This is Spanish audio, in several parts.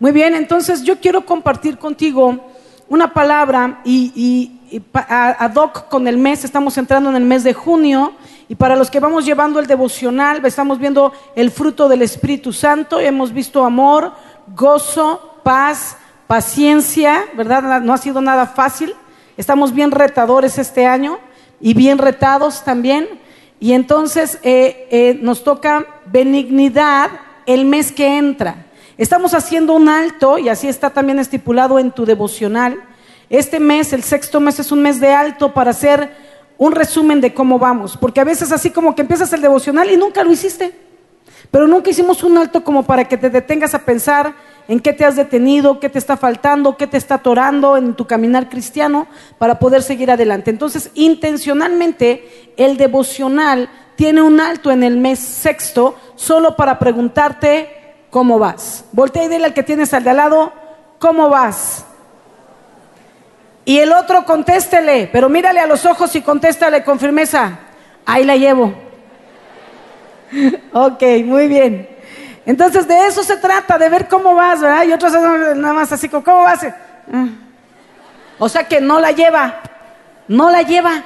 Muy bien, entonces yo quiero compartir contigo una palabra y, ad hoc con el mes, estamos entrando en el mes de junio y para los que vamos llevando el devocional, estamos viendo el fruto del Espíritu Santo, hemos visto amor, gozo, paz, paciencia, ¿verdad? No ha sido nada fácil, estamos bien retadores este año y bien retados también. Y entonces eh, eh, nos toca benignidad el mes que entra. Estamos haciendo un alto, y así está también estipulado en tu devocional. Este mes, el sexto mes, es un mes de alto para hacer un resumen de cómo vamos. Porque a veces así como que empiezas el devocional y nunca lo hiciste. Pero nunca hicimos un alto como para que te detengas a pensar en qué te has detenido, qué te está faltando, qué te está atorando en tu caminar cristiano para poder seguir adelante. Entonces, intencionalmente, el devocional tiene un alto en el mes sexto solo para preguntarte ¿cómo vas? Voltea y dile al que tienes al de al lado, ¿cómo vas? Y el otro contéstele, pero mírale a los ojos y contéstale con firmeza, ahí la llevo. ok, muy bien. Entonces de eso se trata, de ver cómo vas, ¿verdad? Y otros nada más así, ¿cómo vas? Ah. O sea que no la lleva, no la lleva,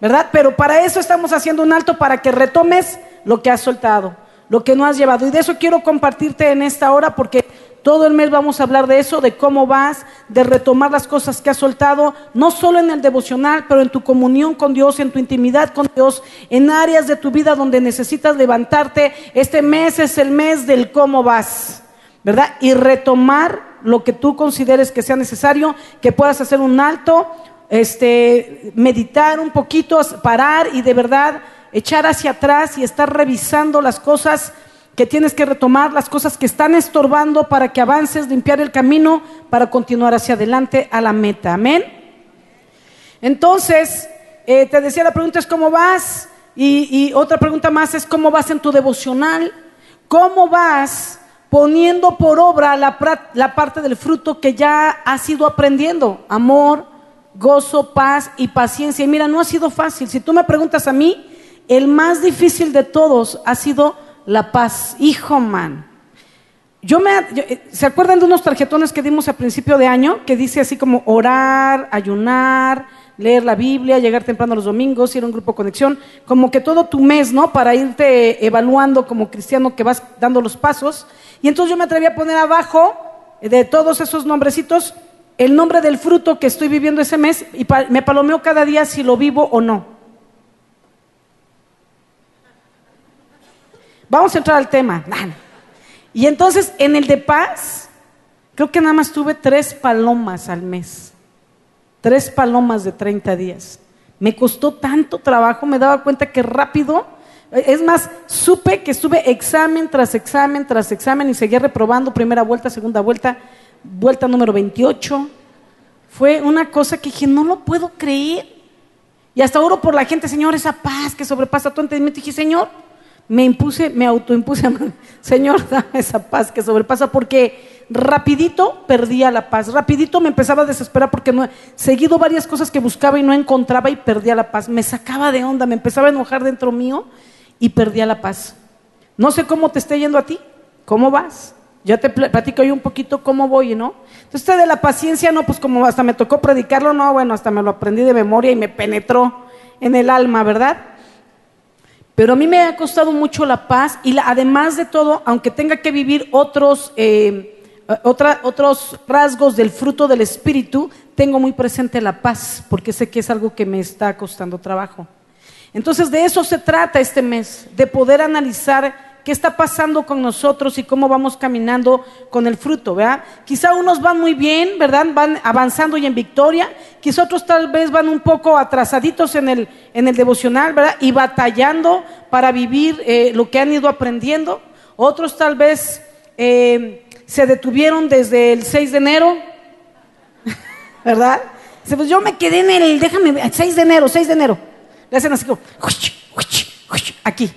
¿verdad? Pero para eso estamos haciendo un alto, para que retomes lo que has soltado lo que no has llevado. Y de eso quiero compartirte en esta hora porque todo el mes vamos a hablar de eso, de cómo vas, de retomar las cosas que has soltado, no solo en el devocional, pero en tu comunión con Dios, en tu intimidad con Dios, en áreas de tu vida donde necesitas levantarte. Este mes es el mes del cómo vas, ¿verdad? Y retomar lo que tú consideres que sea necesario, que puedas hacer un alto, este, meditar un poquito, parar y de verdad echar hacia atrás y estar revisando las cosas que tienes que retomar, las cosas que están estorbando para que avances, limpiar el camino para continuar hacia adelante a la meta. Amén. Entonces, eh, te decía, la pregunta es cómo vas y, otra pregunta más es cómo vas en tu devocional, cómo vas poniendo por obra la, la parte del fruto que ya has ido aprendiendo, amor, gozo, paz y paciencia. Y mira, no ha sido fácil. Si tú me preguntas a mí, el más difícil de todos ha sido la paz. Hijo, man. Yo me, eh, ¿Se acuerdan de unos tarjetones que dimos a principio de año? Que dice así como orar, ayunar, leer la Biblia, llegar temprano los domingos, ir a un grupo de conexión, como que todo tu mes, ¿no? Para irte evaluando como cristiano que vas dando los pasos. Y entonces yo me atreví a poner abajo de todos esos nombrecitos el nombre del fruto que estoy viviendo ese mes y me palomeo cada día si lo vivo o no. Vamos a entrar al tema. Y entonces en el de paz, creo que nada más tuve tres palomas al mes. Tres palomas de 30 días. Me costó tanto trabajo, me daba cuenta que rápido, es más, supe que estuve examen tras examen tras examen y seguía reprobando primera vuelta, segunda vuelta, vuelta número 28. Fue una cosa que dije, no lo puedo creer. Y hasta oro por la gente, Señor, esa paz que sobrepasa tu entendimiento. Dije, Señor, me impuse, me autoimpuse, Señor, dame esa paz que sobrepasa, porque rapidito perdía la paz, rapidito me empezaba a desesperar porque no, seguido varias cosas que buscaba y no encontraba y perdía la paz, me sacaba de onda, me empezaba a enojar dentro mío y perdía la paz. No sé cómo te esté yendo a ti, ¿cómo vas? Ya te platico yo un poquito cómo voy, ¿no? Entonces, de la paciencia, no, pues como hasta me tocó predicarlo, no, bueno, hasta me lo aprendí de memoria y me penetró en el alma, ¿verdad? Pero a mí me ha costado mucho la paz y además de todo, aunque tenga que vivir otros, eh, otros rasgos del fruto del Espíritu, tengo muy presente la paz, porque sé que es algo que me está costando trabajo. Entonces de eso se trata este mes, de poder analizar qué está pasando con nosotros y cómo vamos caminando con el fruto, ¿verdad? Quizá unos van muy bien, ¿verdad? Van avanzando y en victoria, quizá otros tal vez van un poco atrasaditos en el, en el devocional, ¿verdad? Y batallando para vivir eh, lo que han ido aprendiendo. Otros tal vez eh, se detuvieron desde el 6 de enero, ¿verdad? Pues yo me quedé en el, déjame, 6 de enero, 6 de enero. Le hacen así como, aquí.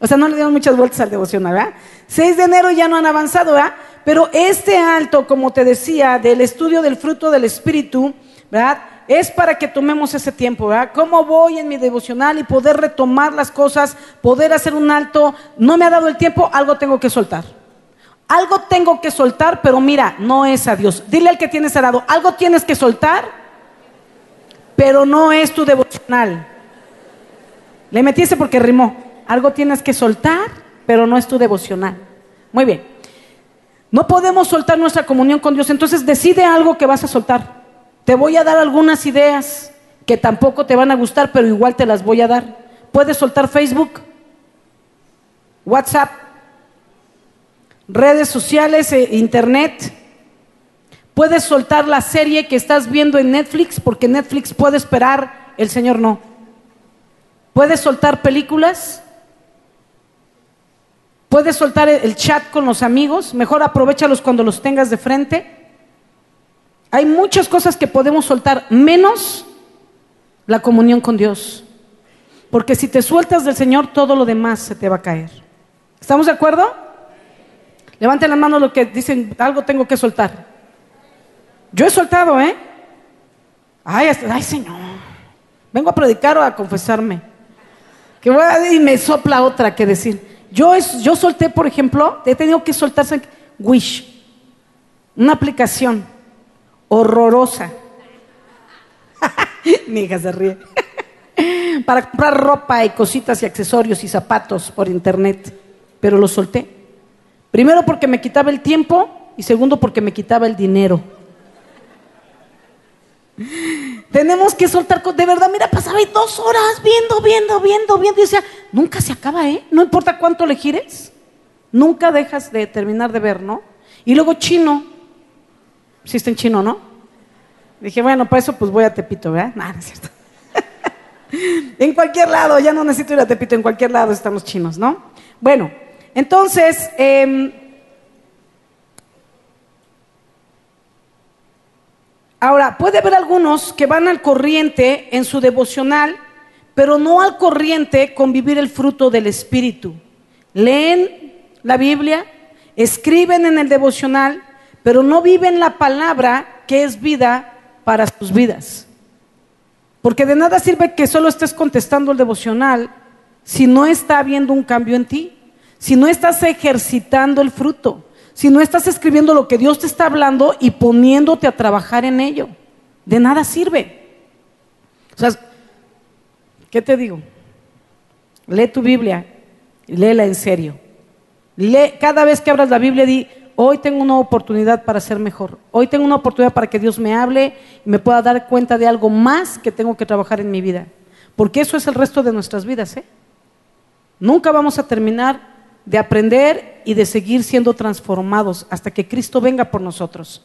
O sea, no le dieron muchas vueltas al devocional, ¿verdad? 6 de enero ya no han avanzado, ¿verdad? Pero este alto, como te decía, del estudio del fruto del Espíritu, ¿verdad? Es para que tomemos ese tiempo, ¿verdad? ¿Cómo voy en mi devocional y poder retomar las cosas, poder hacer un alto? No me ha dado el tiempo, algo tengo que soltar. Algo tengo que soltar, pero mira, no es a Dios. Dile al que tienes al lado, algo tienes que soltar, pero no es tu devocional. Le metiste porque rimó. Algo tienes que soltar, pero no es tu devocional. Muy bien. No podemos soltar nuestra comunión con Dios, entonces decide algo que vas a soltar. Te voy a dar algunas ideas que tampoco te van a gustar, pero igual te las voy a dar. Puedes soltar Facebook, WhatsApp, redes sociales, e internet. Puedes soltar la serie que estás viendo en Netflix, porque Netflix puede esperar, el Señor no. Puedes soltar películas. Puedes soltar el chat con los amigos. Mejor aprovechalos cuando los tengas de frente. Hay muchas cosas que podemos soltar, menos la comunión con Dios. Porque si te sueltas del Señor, todo lo demás se te va a caer. ¿Estamos de acuerdo? Levanten la mano lo que dicen, algo tengo que soltar. Yo he soltado, ¿eh? Ay, ay Señor. Vengo a predicar o a confesarme. Que voy a, y me sopla otra que decir. Yo, es, yo solté, por ejemplo, he tenido que soltarse Wish, una aplicación horrorosa. Mi hija se ríe. Para comprar ropa y cositas y accesorios y zapatos por internet. Pero lo solté. Primero porque me quitaba el tiempo y segundo porque me quitaba el dinero. Tenemos que soltar, de verdad, mira, pasaba ahí dos horas viendo, viendo, viendo, viendo. Y decía, nunca se acaba, ¿eh? No importa cuánto le gires, nunca dejas de terminar de ver, ¿no? Y luego chino, si está en chino, ¿no? Dije, bueno, para eso pues voy a Tepito, ¿verdad? No, no es cierto. en cualquier lado, ya no necesito ir a Tepito, en cualquier lado están los chinos, ¿no? Bueno, entonces, em, ahora, puede haber algunos que van al corriente en su devocional, pero no al corriente con vivir el fruto del Espíritu. Leen la Biblia, escriben en el devocional, pero no viven la palabra que es vida para sus vidas. Porque de nada sirve que solo estés contestando el devocional si no está habiendo un cambio en ti, si no estás ejercitando el fruto, si no estás escribiendo lo que Dios te está hablando y poniéndote a trabajar en ello. De nada sirve. O sea, ¿qué te digo? Lee tu Biblia, léela en serio. Lee, cada vez que abras la Biblia, di, Hoy tengo una oportunidad para ser mejor. Hoy tengo una oportunidad para que Dios me hable y me pueda dar cuenta de algo más que tengo que trabajar en mi vida. Porque eso es el resto de nuestras vidas. ¿eh? Nunca vamos a terminar de aprender y de seguir siendo transformados hasta que Cristo venga por nosotros.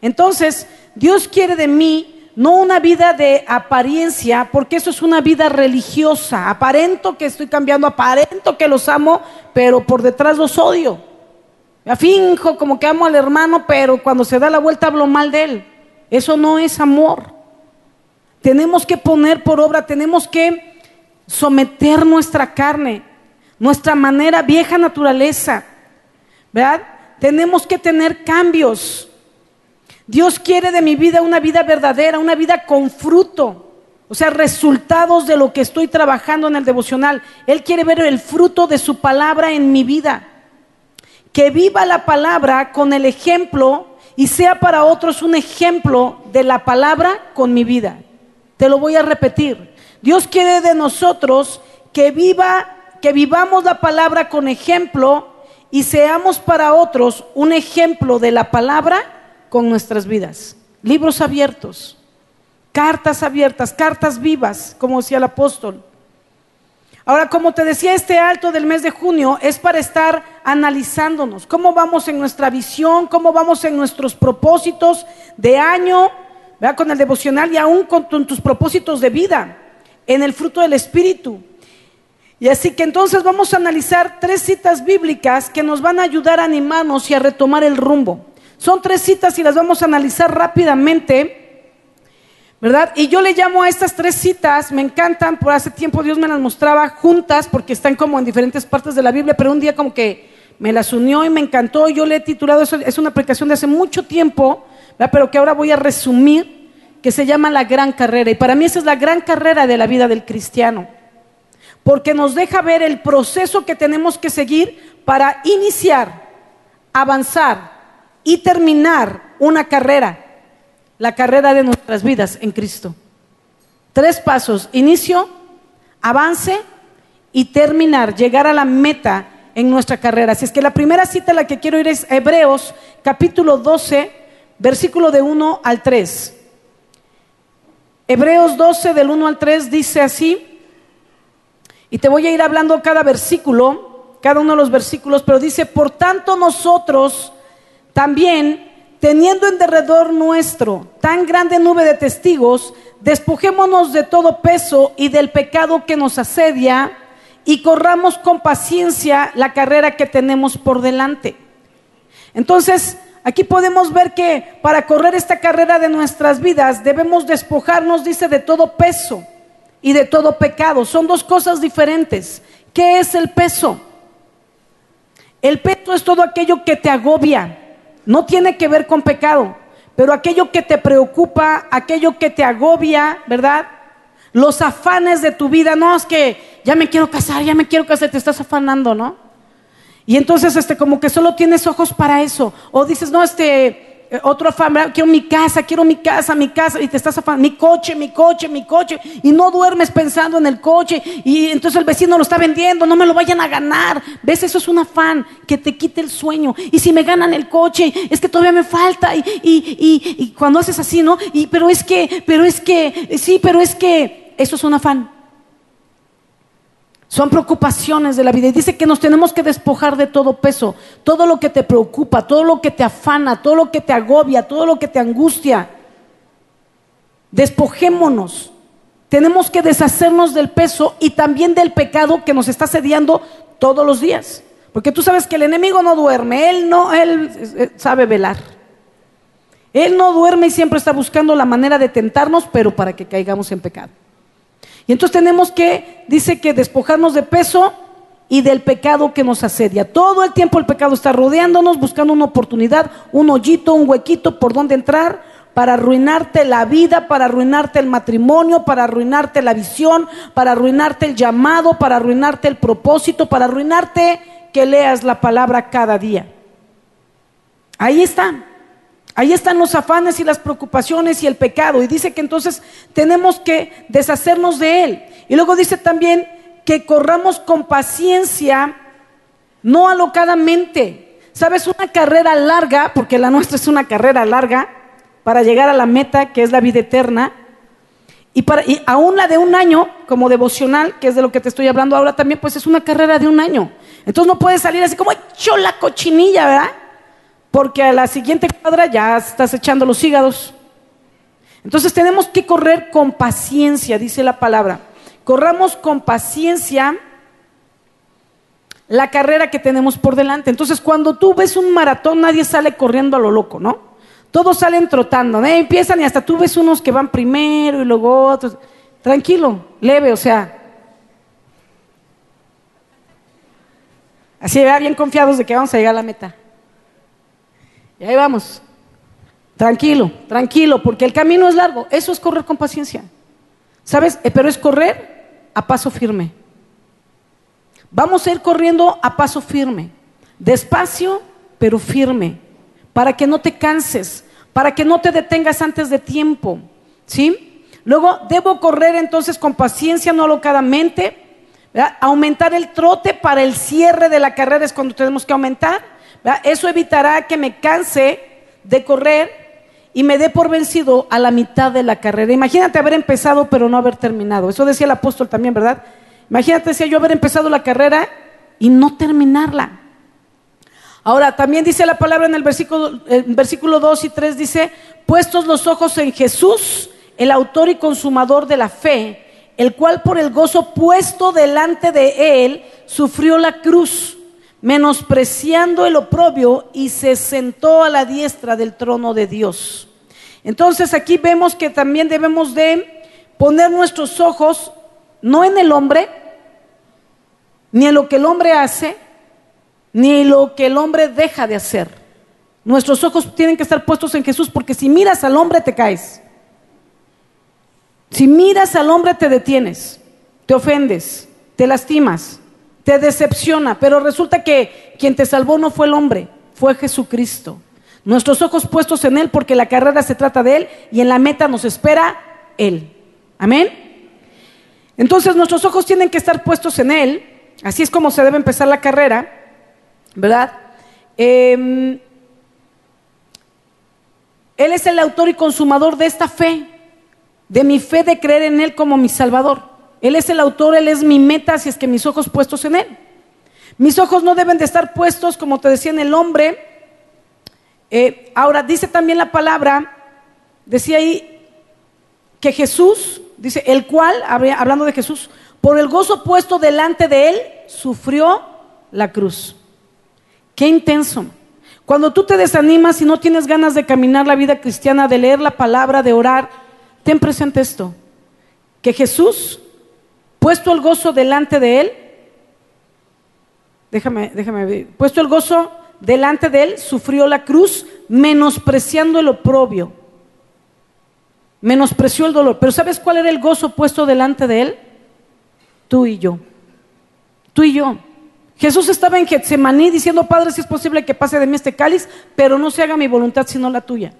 Entonces, Dios quiere de mí no una vida de apariencia, porque eso es una vida religiosa. Aparento que estoy cambiando, aparento que los amo, pero por detrás los odio. Me finjo como que amo al hermano, pero cuando se da la vuelta hablo mal de él. Eso no es amor. Tenemos que poner por obra, tenemos que someter nuestra carne, nuestra manera, vieja naturaleza. ¿Verdad? Tenemos que tener cambios. Dios quiere de mi vida una vida verdadera, una vida con fruto. O sea, resultados de lo que estoy trabajando en el devocional. Él quiere ver el fruto de su palabra en mi vida que viva la palabra con el ejemplo y sea para otros un ejemplo de la palabra con mi vida. Te lo voy a repetir. Dios quiere de nosotros que viva, que vivamos la palabra con ejemplo y seamos para otros un ejemplo de la palabra con nuestras vidas. Libros abiertos, cartas abiertas, cartas vivas, como decía el apóstol. Ahora, como te decía, este alto del mes de junio es para estar analizándonos, cómo vamos en nuestra visión, cómo vamos en nuestros propósitos de año, con el devocional y aún con, tus propósitos de vida, en el fruto del Espíritu. Y así que entonces vamos a analizar tres citas bíblicas que nos van a ayudar a animarnos y a retomar el rumbo. Son tres citas y las vamos a analizar rápidamente ¿verdad? Y yo le llamo a estas tres citas, me encantan, por hace tiempo Dios me las mostraba juntas porque están como en diferentes partes de la Biblia, pero un día como que me las unió y me encantó. Yo le he titulado, eso es una aplicación de hace mucho tiempo, ¿verdad? pero que ahora voy a resumir, que se llama la gran carrera. Y para mí esa es la gran carrera de la vida del cristiano, porque nos deja ver el proceso que tenemos que seguir para iniciar avanzar y terminar una carrera, la carrera de nuestras vidas en Cristo. Tres pasos, inicio, avance y terminar, llegar a la meta en nuestra carrera. Así es que la primera cita a la que quiero ir es Hebreos capítulo 12, versículo de 1 al 3. Hebreos 12 del 1 al 3 dice así, y te voy a ir hablando cada versículo, cada uno de los versículos, pero dice, por tanto nosotros también, teniendo en derredor nuestro tan grande nube de testigos, despojémonos de todo peso y del pecado que nos asedia y corramos con paciencia la carrera que tenemos por delante. Entonces, aquí podemos ver que para correr esta carrera de nuestras vidas debemos despojarnos, dice, de todo peso y de todo pecado. Son dos cosas diferentes. ¿Qué es el peso? El peso es todo aquello que te agobia. No tiene que ver con pecado, pero aquello que te preocupa, aquello que te agobia, ¿verdad? Los afanes de tu vida, no es que ya me quiero casar, ya me quiero casar, te estás afanando, ¿no? Y entonces, este, como que solo tienes ojos para eso. O dices, no, este, otro afán, quiero mi casa, quiero mi casa, mi casa, y te estás afanando, mi coche, mi coche, mi coche, y no duermes pensando en el coche, y entonces el vecino lo está vendiendo, no me lo vayan a ganar. ¿Ves? Eso es un afán que te quite el sueño. Y si me ganan el coche, es que todavía me falta, y, y, y cuando haces así, ¿no? Y, pero es que, pero es que, sí, pero es que, eso es un afán. Son preocupaciones de la vida. Y dice que nos tenemos que despojar de todo peso, todo lo que te preocupa, todo lo que te afana, todo lo que te agobia, todo lo que te angustia. Despojémonos. Tenemos que deshacernos del peso y también del pecado que nos está sediando todos los días. Porque tú sabes que el enemigo no duerme, él no, él sabe velar. Él no duerme y siempre está buscando la manera de tentarnos, pero para que caigamos en pecado. Y entonces tenemos que, dice que despojarnos de peso y del pecado que nos asedia. Todo el tiempo el pecado está rodeándonos, buscando una oportunidad, un hoyito, un huequito por donde entrar para arruinarte la vida, para arruinarte el matrimonio, para arruinarte la visión, para arruinarte el llamado, para arruinarte el propósito, para arruinarte que leas la palabra cada día. Ahí está. Ahí están los afanes y las preocupaciones y el pecado. Y dice que entonces tenemos que deshacernos de él. Y luego dice también que corramos con paciencia, no alocadamente. ¿Sabes? Una carrera larga, porque la nuestra es una carrera larga, para llegar a la meta, que es la vida eterna. Y, para, y aún la de un año, como devocional, que es de lo que te estoy hablando ahora también, pues es una carrera de un año. Entonces no puedes salir así como hecho la cochinilla, ¿verdad? Porque a la siguiente cuadra ya estás echando los hígados. Entonces tenemos que correr con paciencia, dice la palabra. Corramos con paciencia la carrera que tenemos por delante. Entonces cuando tú ves un maratón, nadie sale corriendo a lo loco, ¿no? Todos salen trotando, ¿no? empiezan y hasta tú ves unos que van primero y luego otros. Tranquilo, leve, o sea. Así, bien confiados de que vamos a llegar a la meta. Ahí vamos. Tranquilo, tranquilo, porque el camino es largo. Eso es correr con paciencia. ¿Sabes? Eh, pero es correr a paso firme. Vamos a ir corriendo a paso firme. Despacio, pero firme. Para que no te canses, para que no te detengas antes de tiempo. ¿Sí? Luego, debo correr entonces con paciencia, no alocadamente. Aumentar el trote para el cierre de la carrera es cuando tenemos que aumentar. Eso evitará que me canse de correr y me dé por vencido a la mitad de la carrera. Imagínate haber empezado pero no haber terminado. Eso decía el apóstol también, ¿verdad? Imagínate decía yo haber empezado la carrera y no terminarla. Ahora, también dice la palabra en el versículo, el versículo 2 y 3, dice, puestos los ojos en Jesús, el autor y consumador de la fe, el cual por el gozo puesto delante de él sufrió la cruz menospreciando el oprobio y se sentó a la diestra del trono de Dios. Entonces aquí vemos que también debemos de poner nuestros ojos no en el hombre, ni en lo que el hombre hace, ni en lo que el hombre deja de hacer. Nuestros ojos tienen que estar puestos en Jesús porque si miras al hombre te caes. Si miras al hombre te detienes, te ofendes, te lastimas te decepciona, pero resulta que quien te salvó no fue el hombre, fue Jesucristo. Nuestros ojos puestos en Él porque la carrera se trata de Él y en la meta nos espera Él. Amén. Entonces nuestros ojos tienen que estar puestos en Él. Así es como se debe empezar la carrera, ¿verdad? Em, él es el autor y consumador de esta fe, de mi fe de creer en Él como mi Salvador. Él es el autor, Él es mi meta, si es que mis ojos puestos en Él. Mis ojos no deben de estar puestos, como te decía, en el hombre. Eh, ahora, dice también la palabra, decía ahí que Jesús, dice, el cual, hablando de Jesús, por el gozo puesto delante de Él, sufrió la cruz. Qué intenso. Cuando tú te desanimas y no tienes ganas de caminar la vida cristiana, de leer la palabra, de orar, ten presente esto, que Jesús, puesto el gozo delante de él, déjame, déjame ver, puesto el gozo delante de él, sufrió la cruz, menospreciando el oprobio, menospreció el dolor. Pero ¿sabes cuál era el gozo puesto delante de él? Tú y yo, tú y yo. Jesús estaba en Getsemaní diciendo, Padre, si es posible que pase de mí este cáliz, pero no se haga mi voluntad sino la tuya.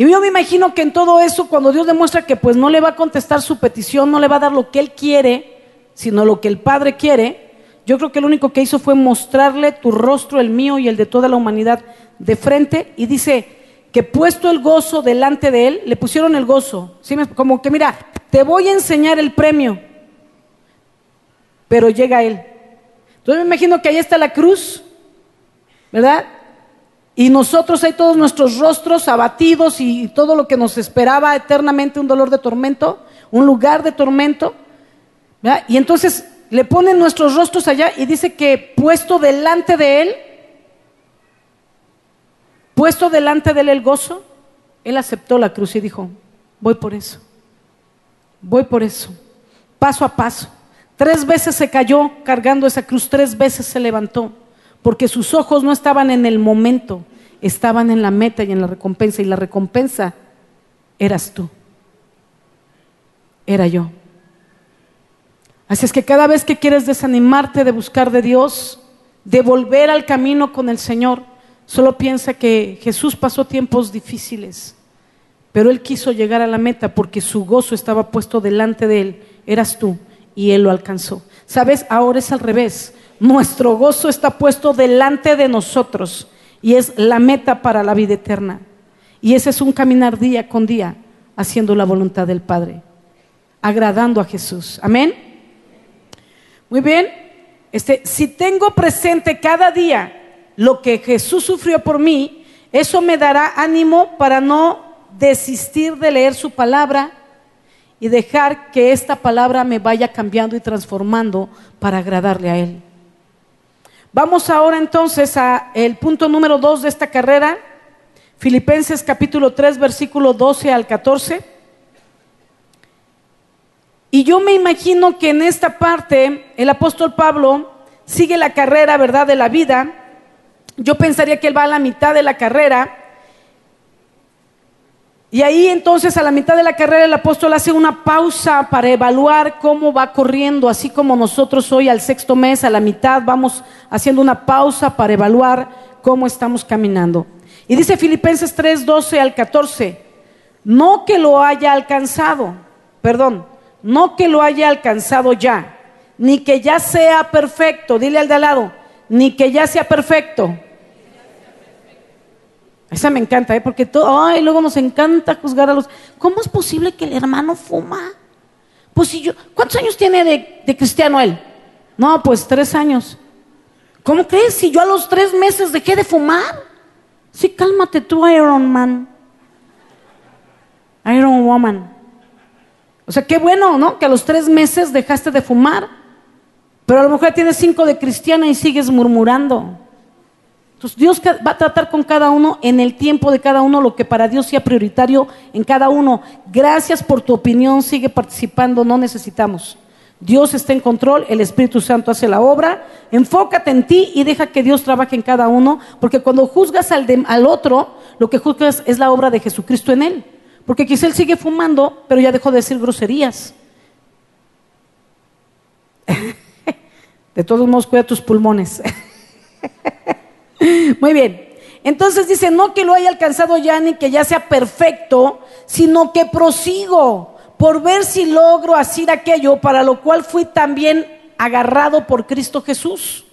Y yo me imagino que en todo eso, cuando Dios demuestra que pues no le va a contestar su petición, no le va a dar lo que Él quiere, sino lo que el Padre quiere, yo creo que lo único que hizo fue mostrarle tu rostro, el mío y el de toda la humanidad de frente, y dice que puesto el gozo delante de Él, le pusieron el gozo, ¿sí? como que mira, te voy a enseñar el premio, pero llega Él. Entonces me imagino que ahí está la cruz, ¿verdad? Y nosotros hay todos nuestros rostros abatidos y todo lo que nos esperaba eternamente, un dolor de tormento, un lugar de tormento. Y entonces le ponen nuestros rostros allá y dice que puesto delante de él, puesto delante de él el gozo, él aceptó la cruz y dijo, voy por eso, voy por eso, paso a paso. Tres veces se cayó cargando esa cruz, tres veces se levantó, porque sus ojos no estaban en el momento, estaban en la meta y en la recompensa, y la recompensa eras tú, era yo. Así es que cada vez que quieres desanimarte de buscar de Dios, de volver al camino con el Señor, solo piensa que Jesús pasó tiempos difíciles, pero Él quiso llegar a la meta porque su gozo estaba puesto delante de Él, eras tú y Él lo alcanzó. ¿Sabes? Ahora es al revés. Nuestro gozo está puesto delante de nosotros y es la meta para la vida eterna. Y ese es un caminar día con día haciendo la voluntad del Padre, agradando a Jesús. Amén. Muy bien. Este, si tengo presente cada día lo que Jesús sufrió por mí, eso me dará ánimo para no desistir de leer su palabra y dejar que esta palabra me vaya cambiando y transformando para agradarle a Él. Vamos ahora entonces a el punto número dos de esta carrera, Filipenses capítulo 3, versículo 12 al 14. Y yo me imagino que en esta parte el apóstol Pablo sigue la carrera, ¿verdad?, de la vida. Yo pensaría que él va a la mitad de la carrera y ahí entonces a la mitad de la carrera el apóstol hace una pausa para evaluar cómo va corriendo, así como nosotros hoy al sexto mes, a la mitad, vamos haciendo una pausa para evaluar cómo estamos caminando. Y dice Filipenses 3, 12 al 14, no que lo haya alcanzado, perdón, no que lo haya alcanzado ya, ni que ya sea perfecto, dile al de al lado, ni que ya sea perfecto esa me encanta, ¿eh? porque todo, ay, luego nos encanta juzgar a los. ¿Cómo es posible que el hermano fuma? Pues si yo, ¿cuántos años tiene de, cristiano él? No, pues tres años. ¿Cómo crees? Si yo a los tres meses dejé de fumar. Sí, cálmate tú, Iron Man. Iron Woman. O sea, qué bueno, ¿no? Que a los tres meses dejaste de fumar. Pero a lo mejor tienes cinco de cristiana y sigues murmurando. Entonces Dios va a tratar con cada uno en el tiempo de cada uno lo que para Dios sea prioritario en cada uno. Gracias por tu opinión, sigue participando, no necesitamos. Dios está en control, el Espíritu Santo hace la obra. Enfócate en ti y deja que Dios trabaje en cada uno, porque cuando juzgas al, otro, lo que juzgas es la obra de Jesucristo en él. Porque quizá él sigue fumando, pero ya dejó de decir groserías. de todos modos, cuida tus pulmones. Muy bien. Entonces dice, no que lo haya alcanzado ya ni que ya sea perfecto, sino que prosigo por ver si logro hacer aquello para lo cual fui también agarrado por Cristo Jesús.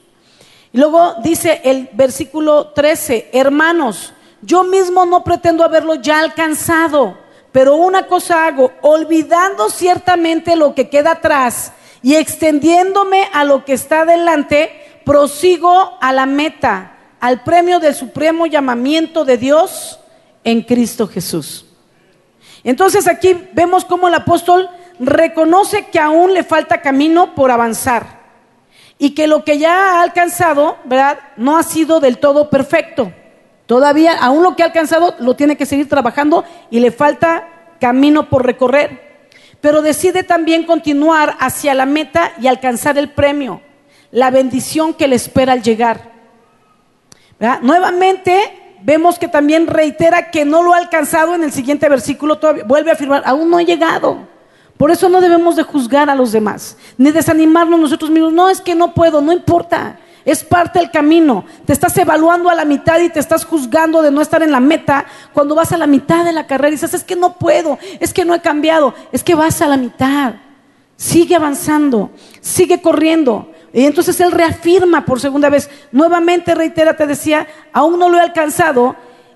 Y luego dice el versículo 13, hermanos, yo mismo no pretendo haberlo ya alcanzado, pero una cosa hago, olvidando ciertamente lo que queda atrás y extendiéndome a lo que está delante, prosigo a la meta al premio del supremo llamamiento de Dios en Cristo Jesús. Entonces aquí vemos cómo el apóstol reconoce que aún le falta camino por avanzar y que lo que ya ha alcanzado, ¿verdad? No ha sido del todo perfecto. Todavía, aún lo que ha alcanzado, lo tiene que seguir trabajando y le falta camino por recorrer. Pero decide también continuar hacia la meta y alcanzar el premio, la bendición que le espera al llegar. Nuevamente vemos que también reitera que no lo ha alcanzado en el siguiente versículo, todavía, vuelve a afirmar, aún no ha llegado. Por eso no debemos de juzgar a los demás, ni desanimarnos nosotros mismos. No, es que no puedo, no importa. Es parte del camino. Te estás evaluando a la mitad y te estás juzgando de no estar en la meta cuando vas a la mitad de la carrera y dices, es que no puedo, es que no he cambiado, es que vas a la mitad. Sigue avanzando, sigue corriendo. Y entonces él reafirma por segunda vez, nuevamente reitera, te decía, aún no lo he alcanzado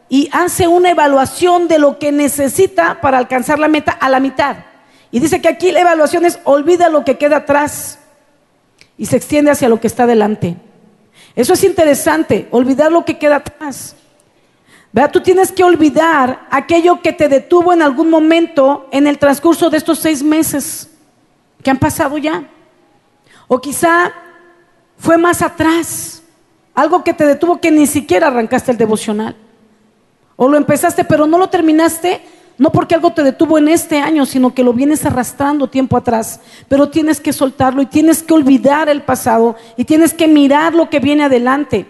y hace una evaluación de lo que necesita para alcanzar la meta a la mitad. Y dice que aquí la evaluación es olvida lo que queda atrás y se extiende hacia lo que está delante. Eso es interesante, olvidar lo que queda atrás. ¿Verdad? Tú tienes que olvidar aquello que te detuvo en algún momento en el transcurso de estos seis meses que han pasado ya. O quizá fue más atrás, algo que te detuvo que ni siquiera arrancaste el devocional. O lo empezaste pero no lo terminaste, no porque algo te detuvo en este año, sino que lo vienes arrastrando tiempo atrás. Pero tienes que soltarlo y tienes que olvidar el pasado y tienes que mirar lo que viene adelante.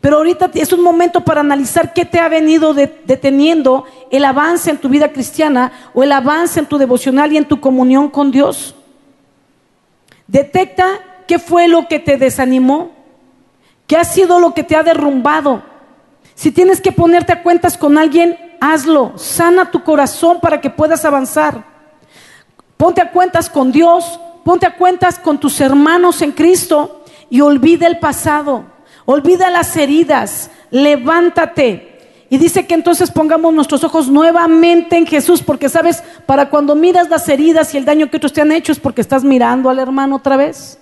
Pero ahorita es un momento para analizar qué te ha venido deteniendo el avance en tu vida cristiana o el avance en tu devocional y en tu comunión con Dios. Detecta qué fue lo que te desanimó, qué ha sido lo que te ha derrumbado. Si tienes que ponerte a cuentas con alguien, hazlo. Sana tu corazón para que puedas avanzar. Ponte a cuentas con Dios, ponte a cuentas con tus hermanos en Cristo y olvida el pasado, olvida las heridas, levántate. Y dice que entonces pongamos nuestros ojos nuevamente en Jesús, porque sabes, para cuando miras las heridas y el daño que otros te han hecho es porque estás mirando al hermano otra vez.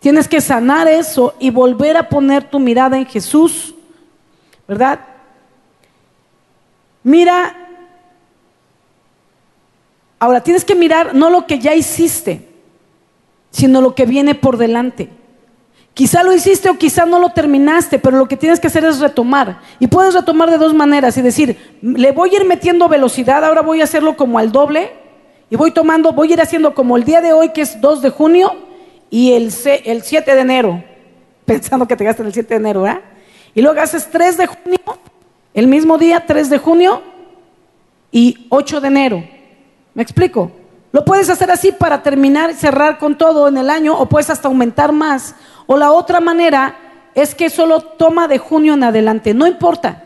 Tienes que sanar eso y volver a poner tu mirada en Jesús, ¿verdad? Mira, ahora tienes que mirar no lo que ya hiciste, sino lo que viene por delante. Quizá lo hiciste o quizá no lo terminaste, pero lo que tienes que hacer es retomar. Y puedes retomar de dos maneras y decir, le voy a ir metiendo velocidad, ahora voy a hacerlo como al doble y voy tomando, voy a ir haciendo como el día de hoy que es 2 de junio y el, el 7 de enero, pensando que te gastas el 7 de enero, ¿verdad? Y luego haces 3 de junio, el mismo día 3 de junio y 8 de enero. ¿Me explico? Lo puedes hacer así para terminar y cerrar con todo en el año o puedes hasta aumentar más o la otra manera es que solo toma de junio en adelante. No importa.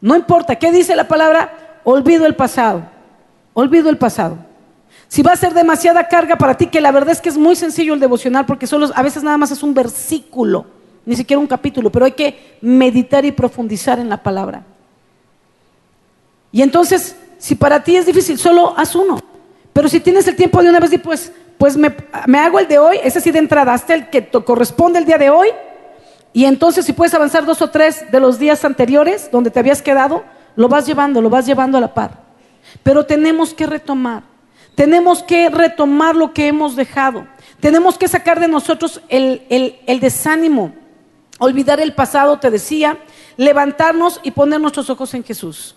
No importa. ¿Qué dice la palabra? Olvido el pasado. Olvido el pasado. Si va a ser demasiada carga para ti, que la verdad es que es muy sencillo el devocional, porque solo a veces nada más es un versículo, ni siquiera un capítulo, pero hay que meditar y profundizar en la palabra. Y entonces, si para ti es difícil, solo haz uno. Pero si tienes el tiempo de una vez, pues pues me, hago el de hoy, ese sí de entrada, hasta el que corresponde el día de hoy, y entonces si puedes avanzar dos o tres de los días anteriores donde te habías quedado, lo vas llevando, lo vas llevando a la par. Pero tenemos que retomar, tenemos que retomar lo que hemos dejado, tenemos que sacar de nosotros el, desánimo, olvidar el pasado, te decía, levantarnos y poner nuestros ojos en Jesús.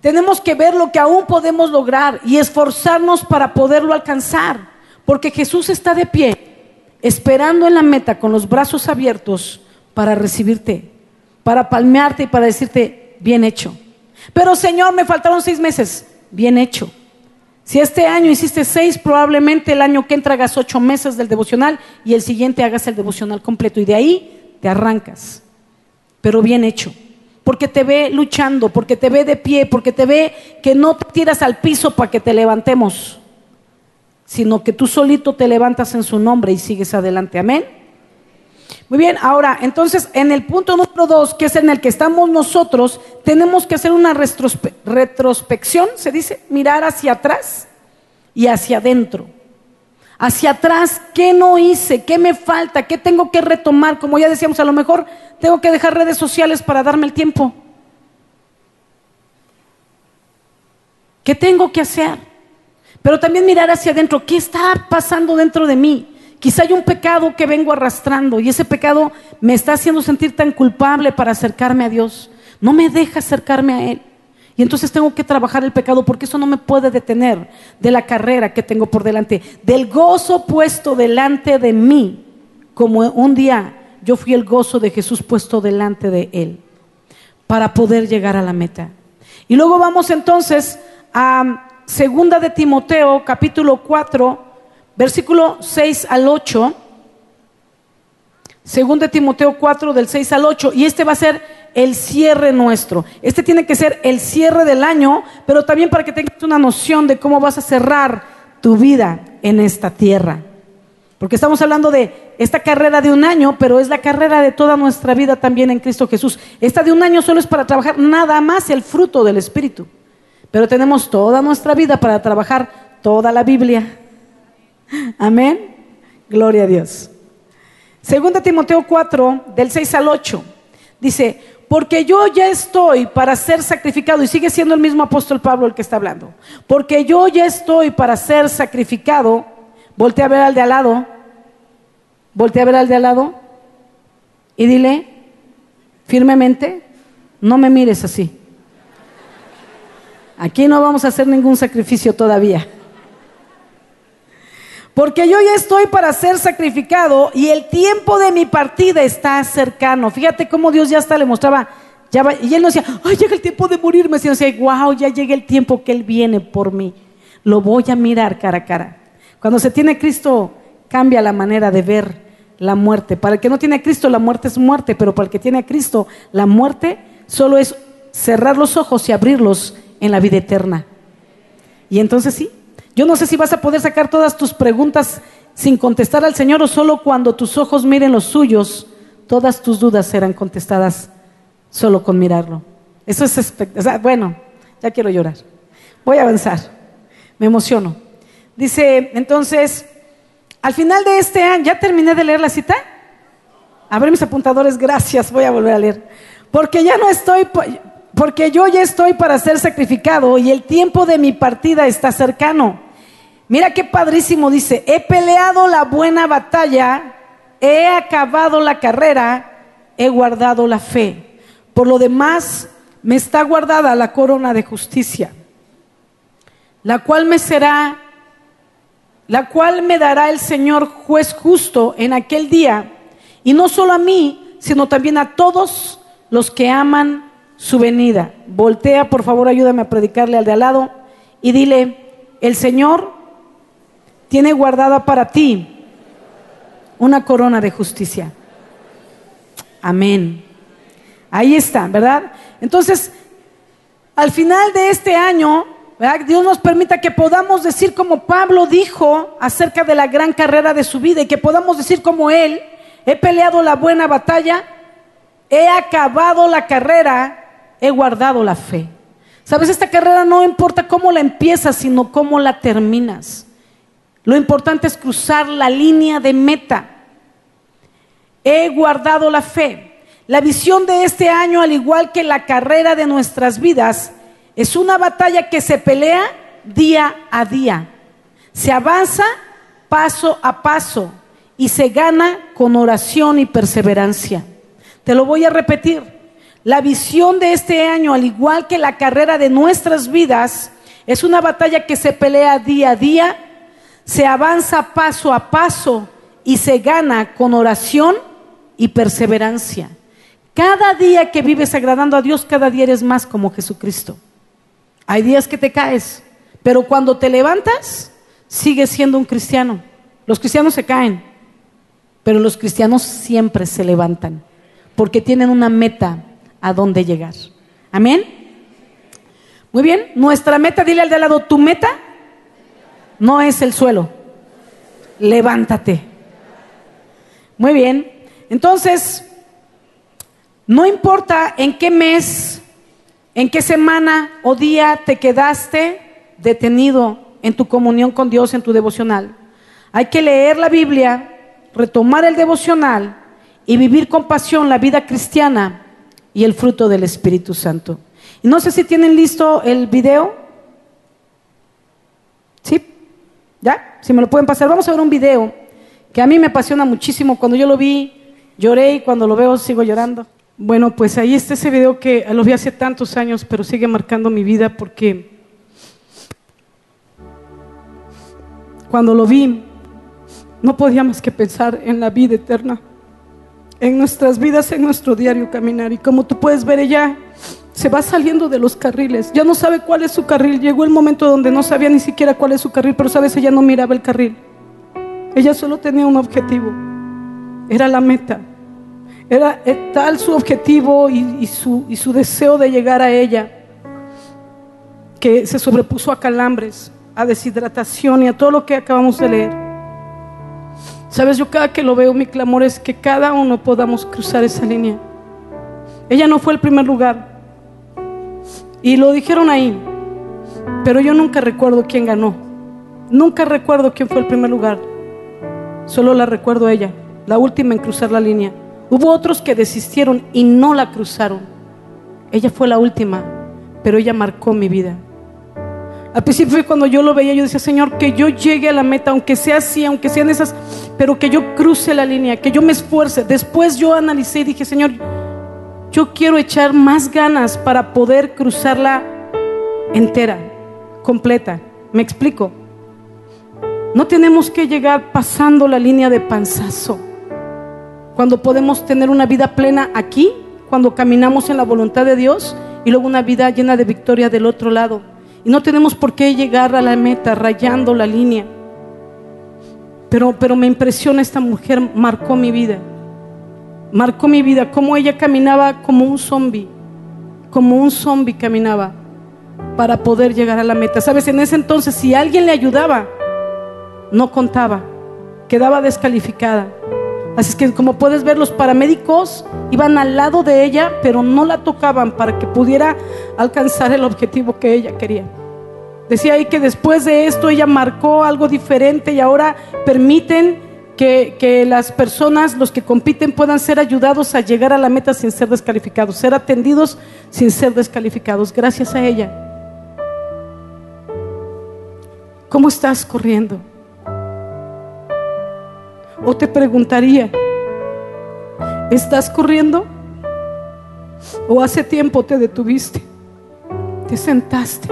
Tenemos que ver lo que aún podemos lograr y esforzarnos para poderlo alcanzar, porque Jesús está de pie, esperando en la meta con los brazos abiertos para recibirte, para palmearte y para decirte, bien hecho. Pero Señor, me faltaron seis meses, bien hecho. Si este año hiciste seis, probablemente el año que entra hagas ocho meses del devocional y el siguiente hagas el devocional completo. Y de ahí te arrancas, pero bien hecho. Porque te ve luchando, porque te ve de pie, porque te ve que no te tiras al piso para que te levantemos, sino que tú solito te levantas en su nombre y sigues adelante. Amén. Muy bien, ahora, entonces, en el punto número dos, que es en el que estamos nosotros, tenemos que hacer una retrospección, se dice, mirar hacia atrás y hacia adentro. Hacia atrás, ¿qué no hice? ¿Qué me falta? ¿Qué tengo que retomar? Como ya decíamos, a lo mejor tengo que dejar redes sociales para darme el tiempo. ¿Qué tengo que hacer? Pero también mirar hacia adentro, ¿qué está pasando dentro de mí? Quizá hay un pecado que vengo arrastrando y ese pecado me está haciendo sentir tan culpable para acercarme a Dios. No me deja acercarme a Él. Y entonces tengo que trabajar el pecado porque eso no me puede detener de la carrera que tengo por delante, del gozo puesto delante de mí, como un día yo fui el gozo de Jesús puesto delante de Él, para poder llegar a la meta. Y luego vamos entonces a segunda de Timoteo, capítulo 4, versículo 6 al 8. Segunda de Timoteo 4 del 6 al 8 y este va a ser el cierre nuestro. Este tiene que ser el cierre del año, pero también para que tengas una noción de cómo vas a cerrar tu vida en esta tierra. Porque estamos hablando de esta carrera de un año, pero es la carrera de toda nuestra vida también en Cristo Jesús. Esta de un año solo es para trabajar nada más el fruto del Espíritu. Pero tenemos toda nuestra vida para trabajar toda la Biblia. Amén. Gloria a Dios. Segunda Timoteo 4, del 6 al 8. Dice, porque yo ya estoy para ser sacrificado, y sigue siendo el mismo apóstol Pablo el que está hablando, porque yo ya estoy para ser sacrificado, voltea a ver al de al lado, voltea a ver al de al lado, y dile firmemente, no me mires así. Aquí no vamos a hacer ningún sacrificio todavía. Porque yo ya estoy para ser sacrificado y el tiempo de mi partida está cercano. Fíjate cómo Dios ya hasta le mostraba, ya y él no decía, ay, llega el tiempo de morirme, sino decía, wow, ya llega el tiempo que Él viene por mí. Lo voy a mirar cara a cara. Cuando se tiene Cristo, cambia la manera de ver la muerte. Para el que no tiene a Cristo, la muerte es muerte, pero para el que tiene a Cristo, la muerte solo es cerrar los ojos y abrirlos en la vida eterna. Y entonces sí, yo no sé si vas a poder sacar todas tus preguntas sin contestar al Señor o solo cuando tus ojos miren los suyos, todas tus dudas serán contestadas solo con mirarlo. Eso es espectacular. bueno, ya quiero llorar. Voy a avanzar. Me emociono. Dice, entonces, al final de este año, ¿ya terminé de leer la cita? A ver mis apuntadores, gracias, voy a volver a leer. Porque ya no estoy, porque yo ya estoy para ser sacrificado y el tiempo de mi partida está cercano. Mira qué padrísimo dice, he peleado la buena batalla, he acabado la carrera, he guardado la fe. Por lo demás, me está guardada la corona de justicia, la cual me será, la cual me dará el Señor juez justo en aquel día, y no solo a mí, sino también a todos los que aman su venida. Voltea, por favor, ayúdame a predicarle al de al lado y dile, el Señor tiene guardada para ti una corona de justicia. Amén. Ahí está, ¿verdad? Entonces, al final de este año, Dios nos permita que podamos decir como Pablo dijo acerca de la gran carrera de su vida y que podamos decir como él, he peleado la buena batalla, he acabado la carrera, he guardado la fe. Sabes, esta carrera no importa cómo la empiezas, sino cómo la terminas. Lo importante es cruzar la línea de meta. He guardado la fe. La visión de este año, al igual que la carrera de nuestras vidas, es una batalla que se pelea día a día. Se avanza paso a paso y se gana con oración y perseverancia. Te lo voy a repetir. La visión de este año, al igual que la carrera de nuestras vidas, es una batalla que se pelea día a día se avanza paso a paso y se gana con oración y perseverancia. Cada día que vives agradando a Dios, cada día eres más como Jesucristo. Hay días que te caes, pero cuando te levantas, sigues siendo un cristiano. Los cristianos se caen, pero los cristianos siempre se levantan. porque tienen una meta a dónde llegar. Amén. Muy bien, nuestra meta, dile al de al lado, tu meta no es el suelo. Levántate. Muy bien, entonces, no importa en qué mes, en qué semana o día te quedaste detenido en tu comunión con Dios, en tu devocional. Hay que leer la Biblia, retomar el devocional y vivir con pasión la vida cristiana y el fruto del Espíritu Santo. Y no sé si tienen listo el video. ¿Sí? ¿Ya? Si me lo pueden pasar. Vamos a ver un video que a mí me apasiona muchísimo. Cuando yo lo vi, lloré y cuando lo veo sigo llorando. Bueno, pues ahí está ese video que lo vi hace tantos años, pero sigue marcando mi vida porque cuando lo vi, no podía más que pensar en la vida eterna, en nuestras vidas, en nuestro diario caminar. Y como tú puedes ver, ella se va saliendo de los carriles, ya no sabe cuál es su carril. Llegó el momento donde no sabía ni siquiera cuál es su carril, pero sabes, ella no miraba el carril. Ella solo tenía un objetivo, era la meta. Era tal su objetivo y, su, y su deseo de llegar a ella que se sobrepuso a calambres, a deshidratación y a todo lo que acabamos de leer. Sabes, yo cada que lo veo, mi clamor es que cada uno podamos cruzar esa línea. Ella no fue el primer lugar. Y lo dijeron ahí. Pero yo nunca recuerdo quién ganó. Nunca recuerdo quién fue el primer lugar. Solo la recuerdo a ella, la última en cruzar la línea. Hubo otros que desistieron y no la cruzaron. Ella fue la última, pero ella marcó mi vida. Al principio cuando yo lo veía, yo decía, Señor, que yo llegue a la meta, aunque sea así, aunque sean esas, pero que yo cruce la línea, que yo me esfuerce. Después yo analicé y dije, Señor, yo quiero echar más ganas para poder cruzarla entera, completa. ¿Me explico? No tenemos que llegar pasando la línea de panzazo. Cuando podemos tener una vida plena aquí, cuando caminamos en la voluntad de Dios y luego una vida llena de victoria del otro lado. Y no tenemos por qué llegar a la meta rayando la línea. Pero, pero me impresiona esta mujer, marcó mi vida. Marcó mi vida, como ella caminaba como un zombie, como un zombie caminaba para poder llegar a la meta. Sabes, en ese entonces si alguien le ayudaba, no contaba, quedaba descalificada. Así es que como puedes ver, los paramédicos iban al lado de ella, pero no la tocaban para que pudiera alcanzar el objetivo que ella quería. Decía ahí que después de esto ella marcó algo diferente y ahora permiten que, las personas, los que compiten, puedan ser ayudados a llegar a la meta sin ser descalificados, ser atendidos sin ser descalificados, gracias a ella. ¿Cómo estás corriendo? O te preguntaría, ¿estás corriendo? ¿O hace tiempo te detuviste? Te sentaste.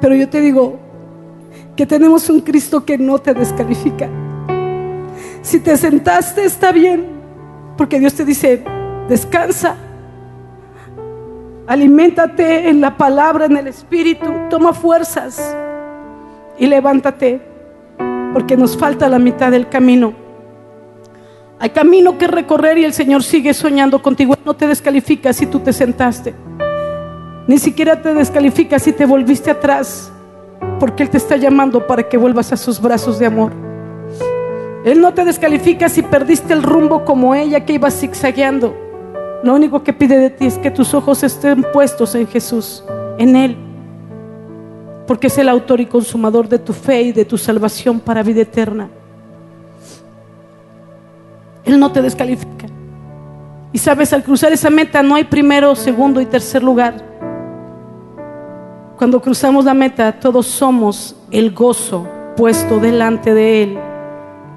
Pero yo te digo que tenemos un Cristo que no te descalifica. Si te sentaste está bien, porque Dios te dice, descansa, aliméntate en la palabra, en el Espíritu, toma fuerzas y levántate, porque nos falta la mitad del camino. Hay camino que recorrer y el Señor sigue soñando contigo. No te descalifica si tú te sentaste. Ni siquiera te descalifica si te volviste atrás, porque Él te está llamando para que vuelvas a sus brazos de amor. Él no te descalifica si perdiste el rumbo como ella que iba zigzagueando. Lo único que pide de ti es que tus ojos estén puestos en Jesús, en Él porque es el autor y consumador de tu fe y de tu salvación para vida eterna. Él no te descalifica. Y sabes, al cruzar esa meta no hay primero, segundo y tercer lugar. Cuando cruzamos la meta, todos somos el gozo puesto delante de Él,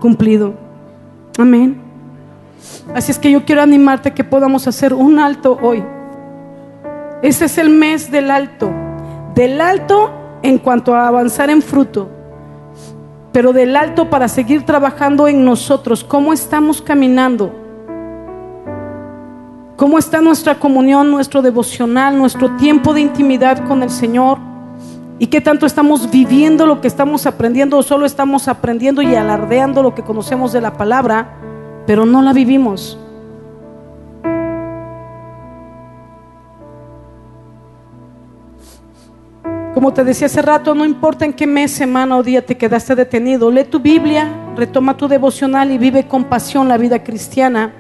cumplido. Amén. Así es que yo quiero animarte que podamos hacer un alto hoy. Ese es el mes del alto. Del alto en cuanto a avanzar en fruto, pero del alto para seguir trabajando en nosotros. ¿Cómo estamos caminando? ¿Cómo está nuestra comunión, nuestro devocional, nuestro tiempo de intimidad con el Señor? ¿Y qué tanto estamos viviendo lo que estamos aprendiendo o solo estamos aprendiendo y alardeando lo que conocemos de la palabra, pero no la vivimos? Como te decía hace rato, no importa en qué mes, semana o día te quedaste detenido, lee tu Biblia, retoma tu devocional y vive con pasión la vida cristiana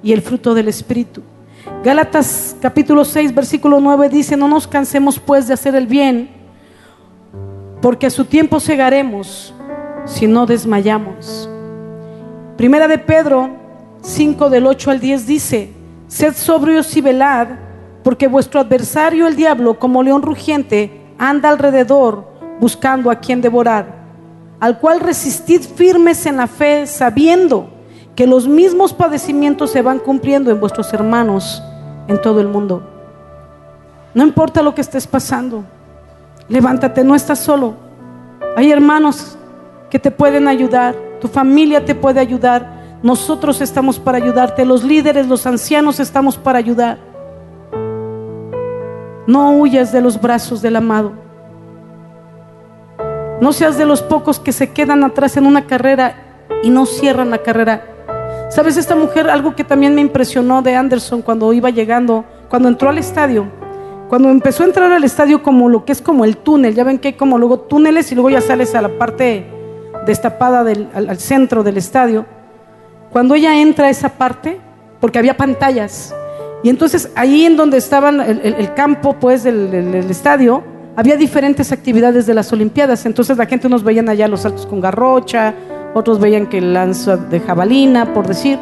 y el fruto del Espíritu. Gálatas capítulo 6, versículo 9 dice, no nos cansemos pues de hacer el bien, porque a su tiempo cegaremos si no desmayamos. Primera de Pedro 5 del 8 al 10 dice, sed sobrios y velad, porque vuestro adversario el diablo, como león rugiente, anda alrededor buscando a quien devorar, al cual resistid firmes en la fe, sabiendo que los mismos padecimientos se van cumpliendo en vuestros hermanos en todo el mundo. No importa lo que estés pasando, levántate, no estás solo. Hay hermanos que te pueden ayudar, tu familia te puede ayudar, nosotros estamos para ayudarte, los líderes, los ancianos estamos para ayudar. No huyas de los brazos del amado. No seas de los pocos que se quedan atrás en una carrera y no cierran la carrera. ¿Sabes esta mujer? Algo que también me impresionó de Anderson cuando iba llegando, cuando entró al estadio. Cuando empezó a entrar al estadio como lo que es como el túnel, ya ven que hay como luego túneles y luego ya sales a la parte destapada del, al, centro del estadio. Cuando ella entra a esa parte, porque había pantallas, y entonces ahí en donde estaba el, campo pues del, estadio, había diferentes actividades de las Olimpiadas. Entonces la gente nos veían allá los saltos con garrocha, otros veían que lanza de jabalina, por decir.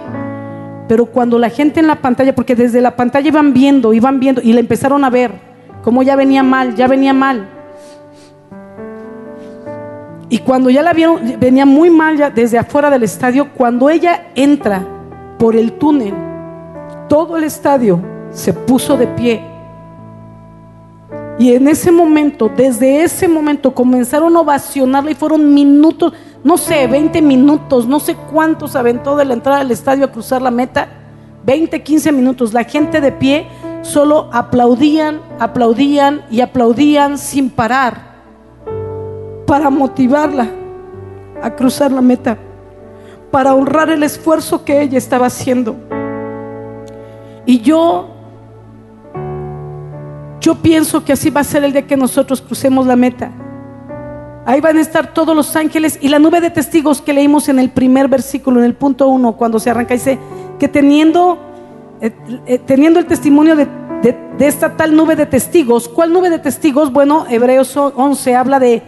Pero cuando la gente en la pantalla, porque desde la pantalla iban viendo, iban viendo, y le empezaron a ver cómo ya venía mal, ya venía mal. Y cuando ya la vieron, venía muy mal ya desde afuera del estadio, cuando ella entra por el túnel todo el estadio se puso de pie. Y en ese momento, desde ese momento, comenzaron a ovacionarla y fueron minutos, no sé, 20 minutos, no sé cuántos aventó de la entrada del estadio a cruzar la meta. 20, 15 minutos. La gente de pie solo aplaudían, aplaudían y aplaudían sin parar para motivarla a cruzar la meta, para honrar el esfuerzo que ella estaba haciendo. Y yo, yo pienso que así va a ser el día que nosotros crucemos la meta. Ahí van a estar todos los ángeles y la nube de testigos que leímos en el primer versículo, en el punto uno, cuando se arranca, dice que teniendo, eh, eh, teniendo el testimonio de, de, esta tal nube de testigos, ¿cuál nube de testigos? Bueno, Hebreos 11 habla de,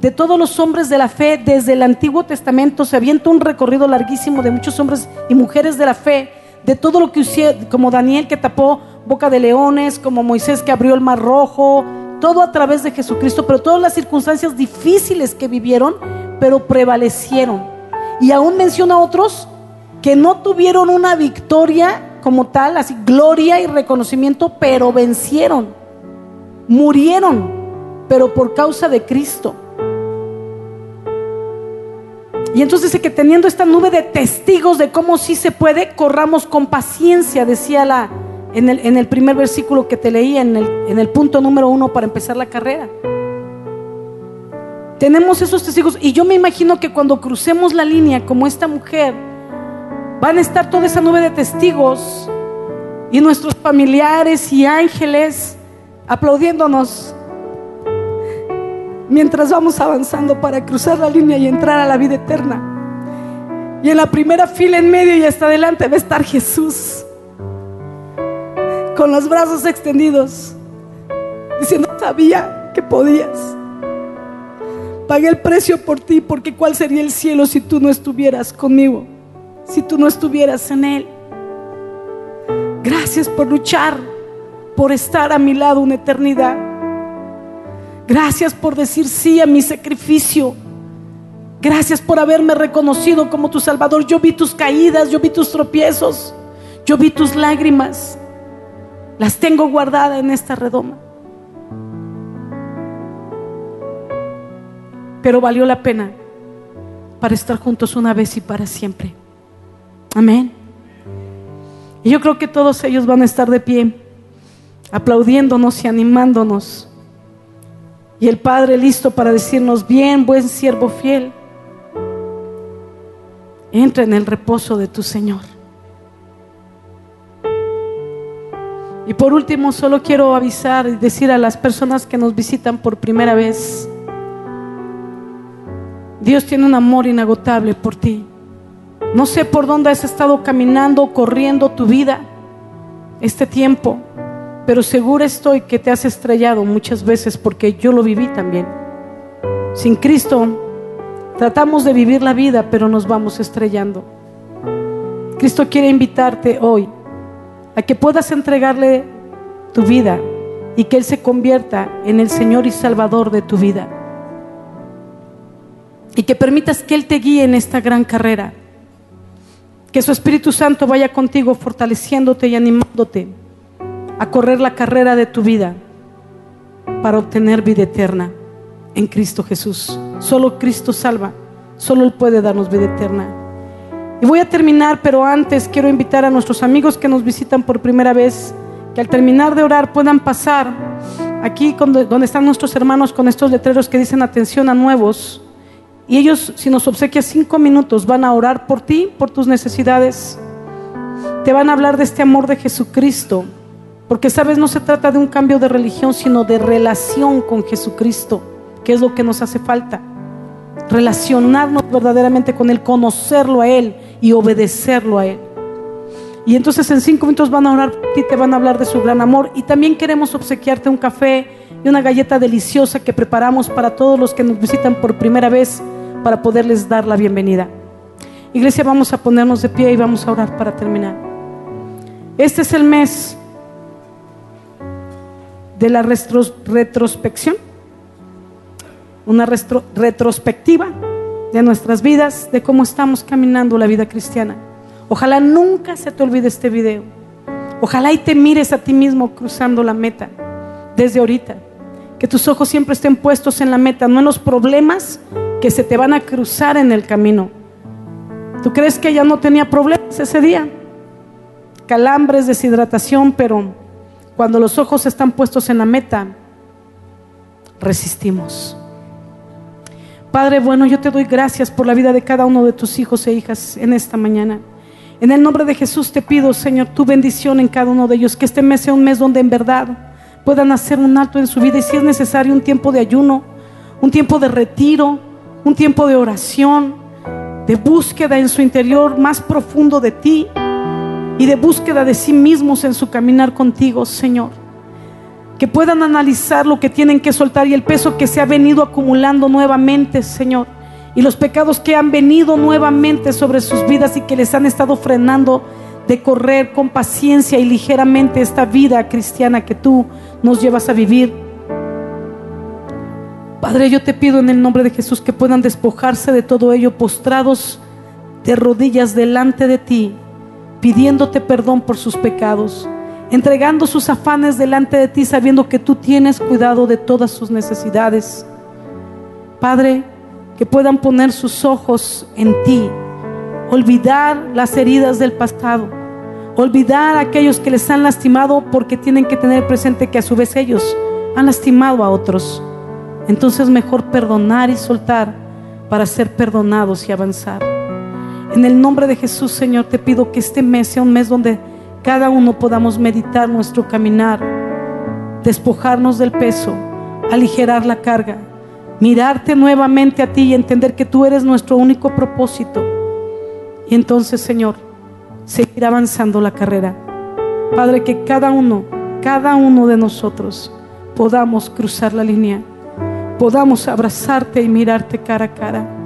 de todos los hombres de la fe desde el Antiguo Testamento, se avienta un recorrido larguísimo de muchos hombres y mujeres de la fe de todo lo que usé, como Daniel que tapó boca de leones, como Moisés que abrió el mar rojo, todo a través de Jesucristo, pero todas las circunstancias difíciles que vivieron, pero prevalecieron. Y aún menciona otros que no tuvieron una victoria como tal, así gloria y reconocimiento, pero vencieron, murieron, pero por causa de Cristo. Y entonces dice que teniendo esta nube de testigos de cómo sí se puede, corramos con paciencia, decía la, en, el, primer versículo que te leí, en el, en el punto número uno para empezar la carrera. Tenemos esos testigos y yo me imagino que cuando crucemos la línea como esta mujer, van a estar toda esa nube de testigos y nuestros familiares y ángeles aplaudiéndonos mientras vamos avanzando para cruzar la línea y entrar a la vida eterna. Y en la primera fila en medio y hasta adelante va a estar Jesús con los brazos extendidos, diciendo, sabía que podías. Pagué el precio por ti, porque ¿cuál sería el cielo si tú no estuvieras conmigo? Si tú no estuvieras en él. Gracias por luchar, por estar a mi lado una eternidad. Gracias por decir sí a mi sacrificio. Gracias por haberme reconocido como tu Salvador. Yo vi tus caídas, yo vi tus tropiezos, yo vi tus lágrimas. Las tengo guardadas en esta redoma. Pero valió la pena para estar juntos una vez y para siempre. Amén. Y yo creo que todos ellos van a estar de pie, aplaudiéndonos y animándonos Y el Padre listo para decirnos, bien, buen siervo fiel, entra en el reposo de tu Señor. Y por último, solo quiero avisar y decir a las personas que nos visitan por primera vez, Dios tiene un amor inagotable por ti. No sé por dónde has estado caminando, corriendo tu vida este tiempo, pero segura estoy que te has estrellado muchas veces porque yo lo viví también. Sin Cristo tratamos de vivir la vida, pero nos vamos estrellando. Cristo quiere invitarte hoy a que puedas entregarle tu vida y que Él se convierta en el Señor y Salvador de tu vida. Y que permitas que Él te guíe en esta gran carrera. Que su Espíritu Santo vaya contigo fortaleciéndote y animándote a correr la carrera de tu vida para obtener vida eterna en Cristo Jesús. Solo Cristo salva, solo Él puede darnos vida eterna. Y voy a terminar, pero antes quiero invitar a nuestros amigos que nos visitan por primera vez, que al terminar de orar puedan pasar aquí donde están nuestros hermanos con estos letreros que dicen atención a nuevos. Y ellos, si nos obsequias cinco minutos, van a orar por ti, por tus necesidades. Te van a hablar de este amor de Jesucristo. Porque, sabes, no se trata de un cambio de religión, sino de relación con Jesucristo, que es lo que nos hace falta relacionarnos verdaderamente con Él, conocerlo a Él y obedecerlo a Él. Y entonces en cinco minutos van a orar y te van a hablar de su gran amor. Y también queremos obsequiarte un café y una galleta deliciosa que preparamos para todos los que nos visitan por primera vez para poderles dar la bienvenida. Iglesia, vamos a ponernos de pie y vamos a orar para terminar. Este es el mes de la retrospección una retrospectiva de nuestras vidas, de cómo estamos caminando la vida cristiana. Ojalá nunca se te olvide este video. Ojalá y te mires a ti mismo cruzando la meta desde ahorita. Que tus ojos siempre estén puestos en la meta, no en los problemas que se te van a cruzar en el camino. ¿Tú crees que ella no tenía problemas ese día? Calambres, deshidratación, pero cuando los ojos están puestos en la meta, resistimos. Padre bueno, yo te doy gracias por la vida de cada uno de tus hijos e hijas en esta mañana. En el nombre de Jesús te pido, Señor, tu bendición en cada uno de ellos, que este mes sea un mes donde en verdad puedan hacer un alto en su vida y si es necesario un tiempo de ayuno, un tiempo de retiro, un tiempo de oración, de búsqueda en su interior más profundo de ti y de búsqueda de sí mismos en su caminar contigo, Señor. Que puedan analizar lo que tienen que soltar y el peso que se ha venido acumulando nuevamente, Señor, y los pecados que han venido nuevamente sobre sus vidas y que les han estado frenando de correr con paciencia y ligeramente esta vida cristiana que tú nos llevas a vivir. Padre, yo te pido en el nombre de Jesús que puedan despojarse de todo ello postrados de rodillas delante de ti, pidiéndote perdón por sus pecados entregando sus afanes delante de ti, sabiendo que tú tienes cuidado de todas sus necesidades. Padre, que puedan poner sus ojos en ti, olvidar las heridas del pasado, olvidar a aquellos que les han lastimado porque tienen que tener presente que a su vez ellos han lastimado a otros. Entonces mejor perdonar y soltar para ser perdonados y avanzar. En el nombre de Jesús, Señor, te pido que este mes sea un mes donde cada uno podamos meditar nuestro caminar, despojarnos del peso, aligerar la carga, mirarte nuevamente a ti y entender que tú eres nuestro único propósito. Y entonces, Señor, seguir avanzando la carrera. Padre, que cada uno, cada uno de nosotros podamos cruzar la línea, podamos abrazarte y mirarte cara a cara.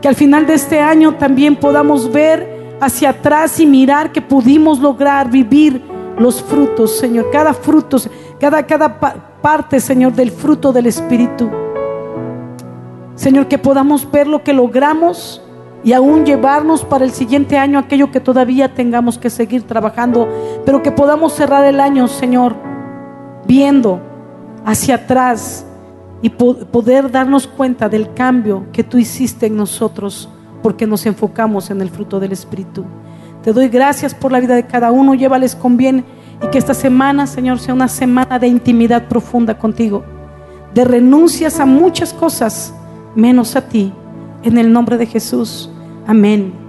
Que al final de este año también podamos ver hacia atrás y mirar que pudimos lograr vivir los frutos, Señor. Cada fruto, cada, cada parte, Señor, del fruto del Espíritu. Señor, que podamos ver lo que logramos y aún llevarnos para el siguiente año aquello que todavía tengamos que seguir trabajando, pero que podamos cerrar el año, Señor, viendo hacia atrás y poder darnos cuenta del cambio que tú hiciste en nosotros porque nos enfocamos en el fruto del Espíritu. Te doy gracias por la vida de cada uno, llévales con bien y que esta semana, Señor, sea una semana de intimidad profunda contigo, de renuncias a muchas cosas, menos a ti. En el nombre de Jesús. Amén.